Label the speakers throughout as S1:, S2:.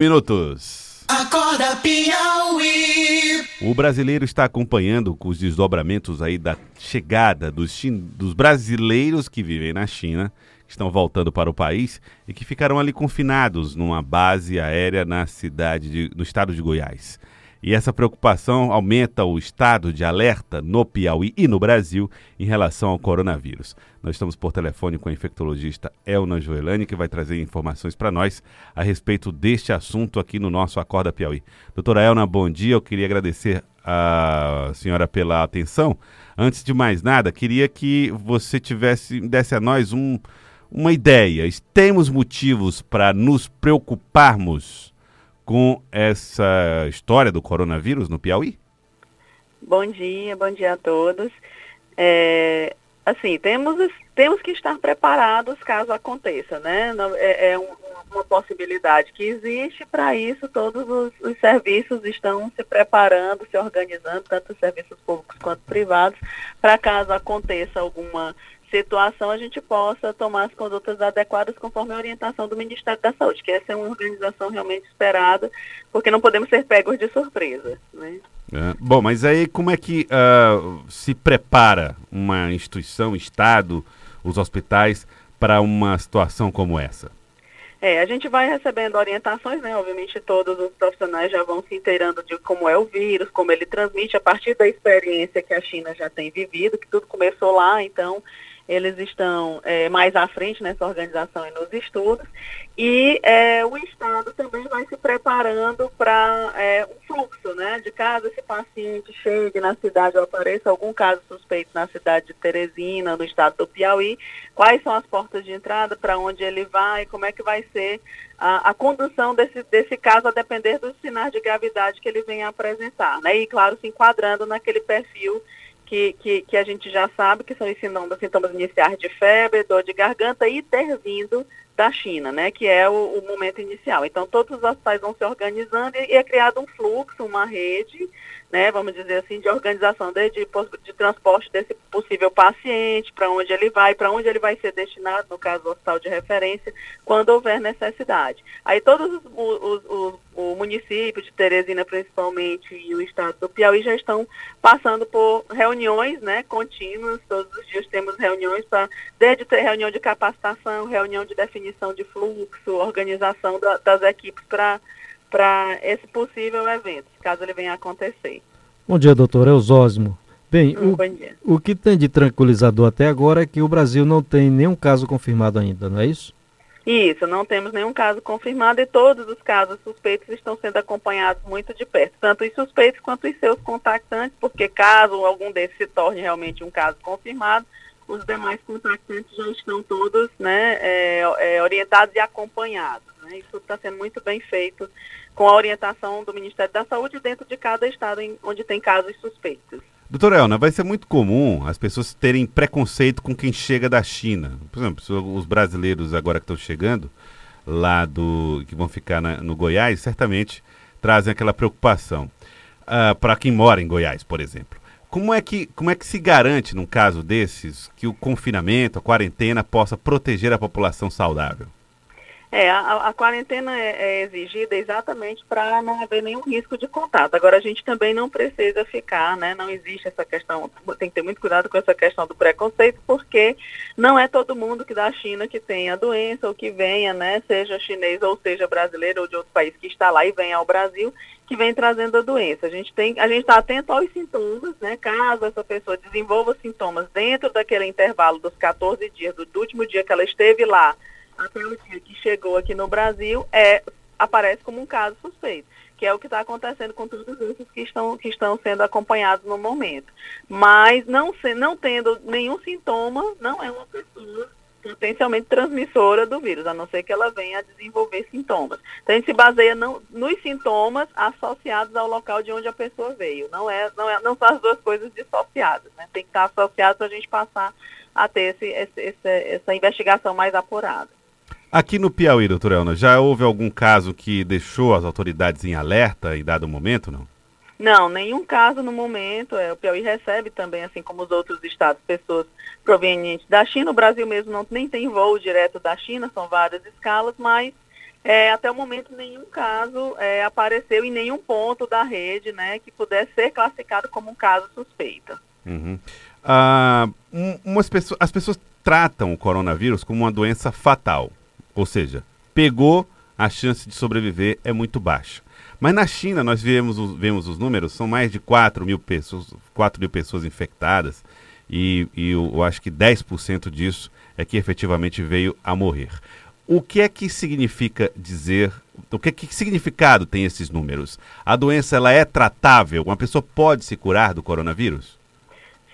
S1: minutos.
S2: Acorda Piauí.
S1: O brasileiro está acompanhando com os desdobramentos aí da chegada dos, dos brasileiros que vivem na China, que estão voltando para o país e que ficaram ali confinados numa base aérea na cidade de, no estado de Goiás. E essa preocupação aumenta o estado de alerta no Piauí e no Brasil em relação ao coronavírus. Nós estamos por telefone com a infectologista Elna Joelani, que vai trazer informações para nós a respeito deste assunto aqui no nosso Acorda Piauí. Doutora Elna, bom dia. Eu queria agradecer a senhora pela atenção. Antes de mais nada, queria que você tivesse desse a nós um, uma ideia. Temos motivos para nos preocuparmos com essa história do coronavírus no Piauí?
S3: Bom dia, bom dia a todos. É, assim, temos, temos que estar preparados caso aconteça, né? É, é um, uma possibilidade que existe, para isso todos os, os, serviços estão se preparando, se organizando, tanto os serviços públicos quanto privados, para caso aconteça alguma situação, a gente possa tomar as condutas adequadas conforme a orientação do Ministério da Saúde, que essa é uma organização realmente esperada, porque não podemos ser pegos de surpresa. Né?
S1: É, bom, mas aí como é que uh, se prepara uma instituição, Estado, os hospitais, para uma situação como essa?
S3: É, a gente vai recebendo orientações, né? Obviamente todos os profissionais já vão se inteirando de como é o vírus, como ele transmite a partir da experiência que a China já tem vivido, que tudo começou lá, então eles estão é, mais à frente nessa organização e nos estudos, e é, o Estado também vai se preparando para é, um fluxo, né, de caso esse paciente chegue na cidade ou apareça algum caso suspeito na cidade de Teresina, no estado do Piauí, quais são as portas de entrada, para onde ele vai, como é que vai ser a, a, condução desse, desse caso a depender dos sinais de gravidade que ele venha apresentar, né, e claro, se enquadrando naquele perfil que, que, que, a gente já sabe que são os sintomas, sintomas iniciais de febre, dor de garganta e ter vindo da China, né, que é o, o momento inicial. Então, todos os hospitais vão se organizando e, e é criado um fluxo, uma rede né, vamos dizer assim, de organização de, de, de transporte desse possível paciente, para onde ele vai, para onde ele vai ser destinado, no caso do hospital de referência, quando houver necessidade. Aí todos os, os, os, o município de Teresina, principalmente, e o estado do Piauí já estão passando por reuniões né, contínuas, todos os dias temos reuniões para, desde reunião de capacitação, reunião de definição de fluxo, organização da, das equipes para para esse possível evento, caso ele venha a acontecer.
S4: Bom dia, doutor Eusósimo. Bem, hum, o, o que tem de tranquilizador até agora é que o Brasil não tem nenhum caso confirmado ainda, não é isso?
S3: Isso, não temos nenhum caso confirmado e todos os casos suspeitos estão sendo acompanhados muito de perto, tanto os suspeitos quanto os seus contactantes, porque caso algum desses se torne realmente um caso confirmado, os demais contactantes já estão todos né, é, é, orientados e acompanhados. Né? Isso está sendo muito bem feito com a orientação do Ministério da Saúde dentro de cada estado em, onde tem casos suspeitos.
S1: Doutora Elna, vai ser muito comum as pessoas terem preconceito com quem chega da China. Por exemplo, os brasileiros agora que estão chegando lá do que vão ficar na, no Goiás, certamente trazem aquela preocupação. Uh, ah, para quem mora em Goiás, por exemplo. Como é, que, como é que se garante, num caso desses, que o confinamento, a quarentena, possa proteger a população saudável?
S3: É, a, a quarentena é, é, exigida exatamente para não haver nenhum risco de contato. Agora, a gente também não precisa ficar, né? Não existe essa questão, tem que ter muito cuidado com essa questão do preconceito, porque não é todo mundo que da China que tem a doença ou que venha, né? Seja chinês ou seja brasileiro ou de outro país que está lá e venha ao Brasil, que vem trazendo a doença. A gente tem, a gente está atento aos sintomas, né? Caso essa pessoa desenvolva sintomas dentro daquele intervalo dos 14 dias, do, último dia que ela esteve lá, até o dia que chegou aqui no Brasil, é, aparece como um caso suspeito, que é o que está acontecendo com todos esses que estão, que estão sendo acompanhados no momento. Mas não, se, não tendo nenhum sintoma, não é uma pessoa potencialmente transmissora do vírus, a não ser que ela venha a desenvolver sintomas. Então a gente se baseia não, nos sintomas associados ao local de onde a pessoa veio. Não é, não, é, não são as duas coisas dissociadas, né? Tem que estar associado para a gente passar a ter esse, esse, esse, essa investigação mais apurada.
S1: Aqui no Piauí, doutor Elna, já houve algum caso que deixou as autoridades em alerta em dado momento, não?
S3: Não, nenhum caso no momento. É, o Piauí recebe também, assim como os outros estados, pessoas provenientes da China. O Brasil mesmo não, nem tem voo direto da China, são várias escalas, mas É, até o momento, nenhum caso é, apareceu em nenhum ponto da rede né, que pudesse ser classificado como um caso suspeito.
S1: Uhum. Ah, um, umas pessoas, as pessoas tratam o coronavírus como uma doença fatal. Ou seja, pegou, a chance de sobreviver é muito baixa. Mas na China, nós vemos, vemos os números, são mais de 4 mil pessoas, 4 mil pessoas infectadas, e, e eu, eu acho que 10% disso é que efetivamente veio a morrer. O que é que significa dizer, o que, é que significado tem esses números? A doença ela é tratável? Uma pessoa pode se curar do coronavírus?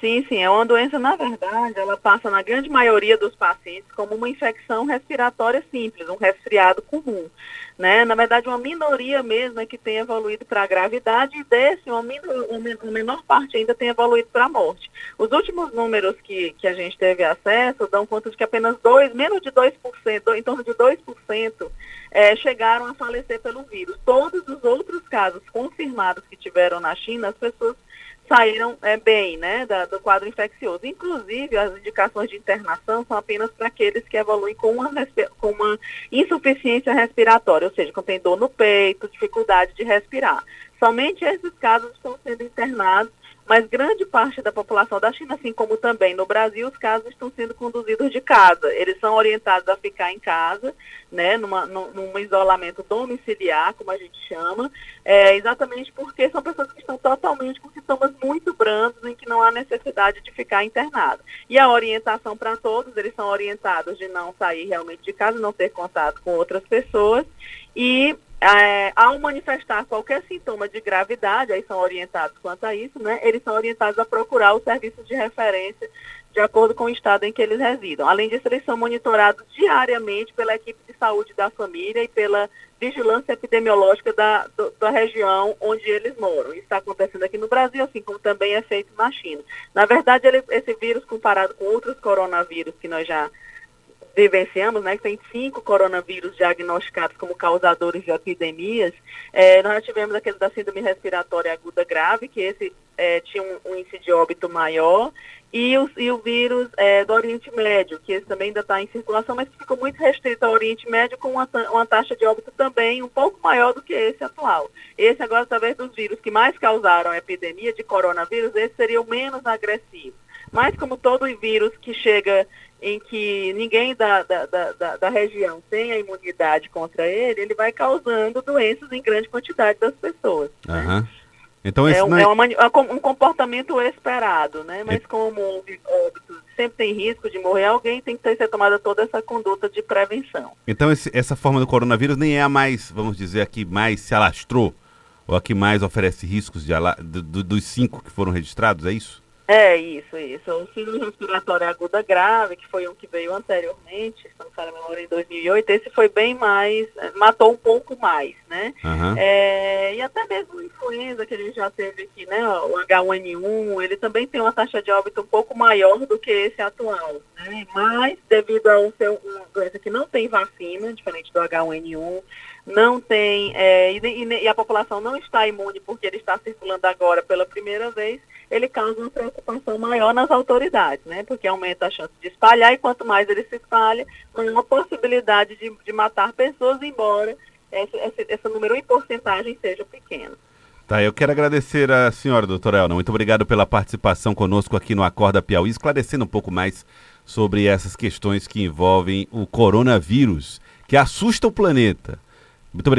S3: Sim, sim, é uma doença, na verdade, ela passa na grande maioria dos pacientes como uma infecção respiratória simples, um resfriado comum. Né? Na verdade, uma minoria mesmo é que tem evoluído para a gravidade e desse, uma, uma menor parte ainda tem evoluído para a morte. Os últimos números que, que a gente teve acesso dão conta de que apenas dois, menos de 2%, em torno de 2%, é, chegaram a falecer pelo vírus. Todos os outros casos confirmados que tiveram na China, as pessoas saíram é, bem né, da, do quadro infeccioso. Inclusive, as indicações de internação são apenas para aqueles que evoluem com uma, com uma insuficiência respiratória, ou seja, quando tem dor no peito, dificuldade de respirar. Somente esses casos estão sendo internados mas grande parte da população da China, assim como também no Brasil, os casos estão sendo conduzidos de casa. Eles são orientados a ficar em casa, né, numa, num, isolamento domiciliar, como a gente chama, é, exatamente porque são pessoas que estão totalmente com sintomas muito brandos, em que não há necessidade de ficar internado. E a orientação para todos, eles são orientados de não sair realmente de casa, não ter contato com outras pessoas e é, ao manifestar qualquer sintoma de gravidade, aí são orientados quanto a isso, né? Eles são orientados a procurar o serviço de referência de acordo com o estado em que eles residam. Além disso, eles são monitorados diariamente pela equipe de saúde da família e pela vigilância epidemiológica da, do, da região onde eles moram. Isso está acontecendo aqui no Brasil, assim como também é feito na China. Na verdade, ele, esse vírus, comparado com outros coronavírus que nós já vivenciamos, né, que tem cinco coronavírus diagnosticados como causadores de epidemias, é, nós já tivemos aquele da síndrome respiratória aguda grave, que esse é, tinha um, um, índice de óbito maior, e o, e o vírus é, do Oriente Médio, que esse também ainda está em circulação, mas ficou muito restrito ao Oriente Médio, com uma, uma taxa de óbito também um pouco maior do que esse atual. Esse agora, talvez dos vírus que mais causaram a epidemia de coronavírus, esse seria o menos agressivo. Mas como todo vírus que chega em que ninguém da, da, da, da, região tem a imunidade contra ele, ele vai causando doenças em grande quantidade das pessoas.
S1: Uhum. Né? Então, esse
S3: é, um, é... é uma, um comportamento esperado, né? Mas é... como óbito sempre tem risco de morrer alguém, tem que ser tomada toda essa conduta de prevenção.
S1: Então esse, essa forma do coronavírus nem é a mais, vamos dizer, a que mais se alastrou, ou a que mais oferece riscos de, do, dos cinco que foram registrados, é isso?
S3: É, isso, isso. O síndrome respiratória aguda grave, que foi um que veio anteriormente, se não me memória, em 2008, esse foi bem mais, eh, matou um pouco mais, né? Uhum. É, e até mesmo a influenza que a gente já teve aqui, né? O H1N1, ele também tem uma taxa de óbito um pouco maior do que esse atual, né? Mas, devido a um ser uma doença que não tem vacina, diferente do H1N1, não tem, é, e, e, a população não está imune porque ele está circulando agora pela primeira vez, ele causa uma preocupação maior nas autoridades, né? Porque aumenta a chance de espalhar e quanto mais ele se espalha, maior a possibilidade de, de matar pessoas, embora esse, esse, esse número em porcentagem seja pequeno.
S1: Tá, eu quero agradecer a senhora, doutora Elna. Muito obrigado pela participação conosco aqui no Acorda Piauí, esclarecendo um pouco mais sobre essas questões que envolvem o coronavírus, que assusta o planeta. Muito obrigado.